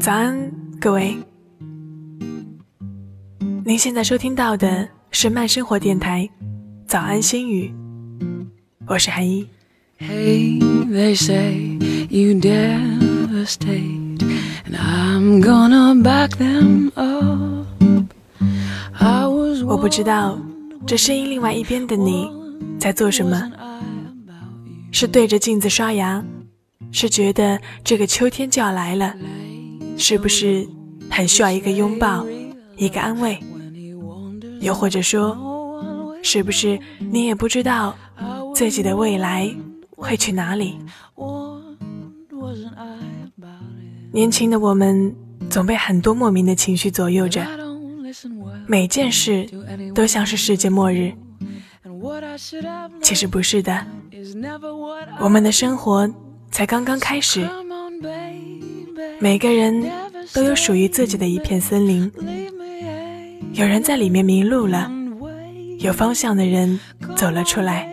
早安，各位。您现在收听到的是慢生活电台《早安心语》，我是韩一。Hey, they say you devastate, and I'm gonna back them up. 我不知道这声音另外一边的你在做什么，是对着镜子刷牙，是觉得这个秋天就要来了，是不是很需要一个拥抱，一个安慰？又或者说，是不是你也不知道自己的未来会去哪里？年轻的我们总被很多莫名的情绪左右着，每件事都像是世界末日。其实不是的，我们的生活才刚刚开始。每个人都有属于自己的一片森林。有人在里面迷路了，有方向的人走了出来，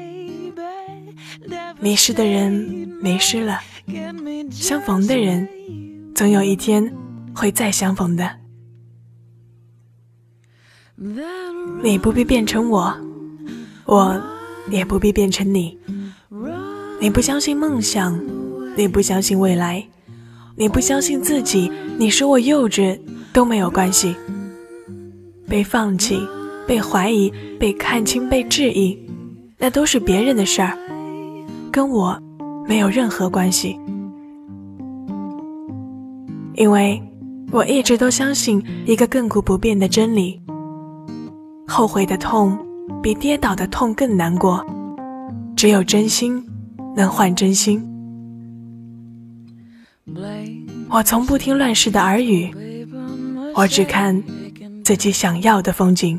迷失的人迷失了，相逢的人总有一天会再相逢的。你不必变成我，我也不必变成你。你不相信梦想，你不相信未来，你不相信自己，你说我幼稚都没有关系。被放弃、被怀疑、被看清、被质疑，那都是别人的事儿，跟我没有任何关系。因为我一直都相信一个亘古不变的真理：后悔的痛比跌倒的痛更难过，只有真心能换真心。我从不听乱世的耳语，我只看。自己想要的风景。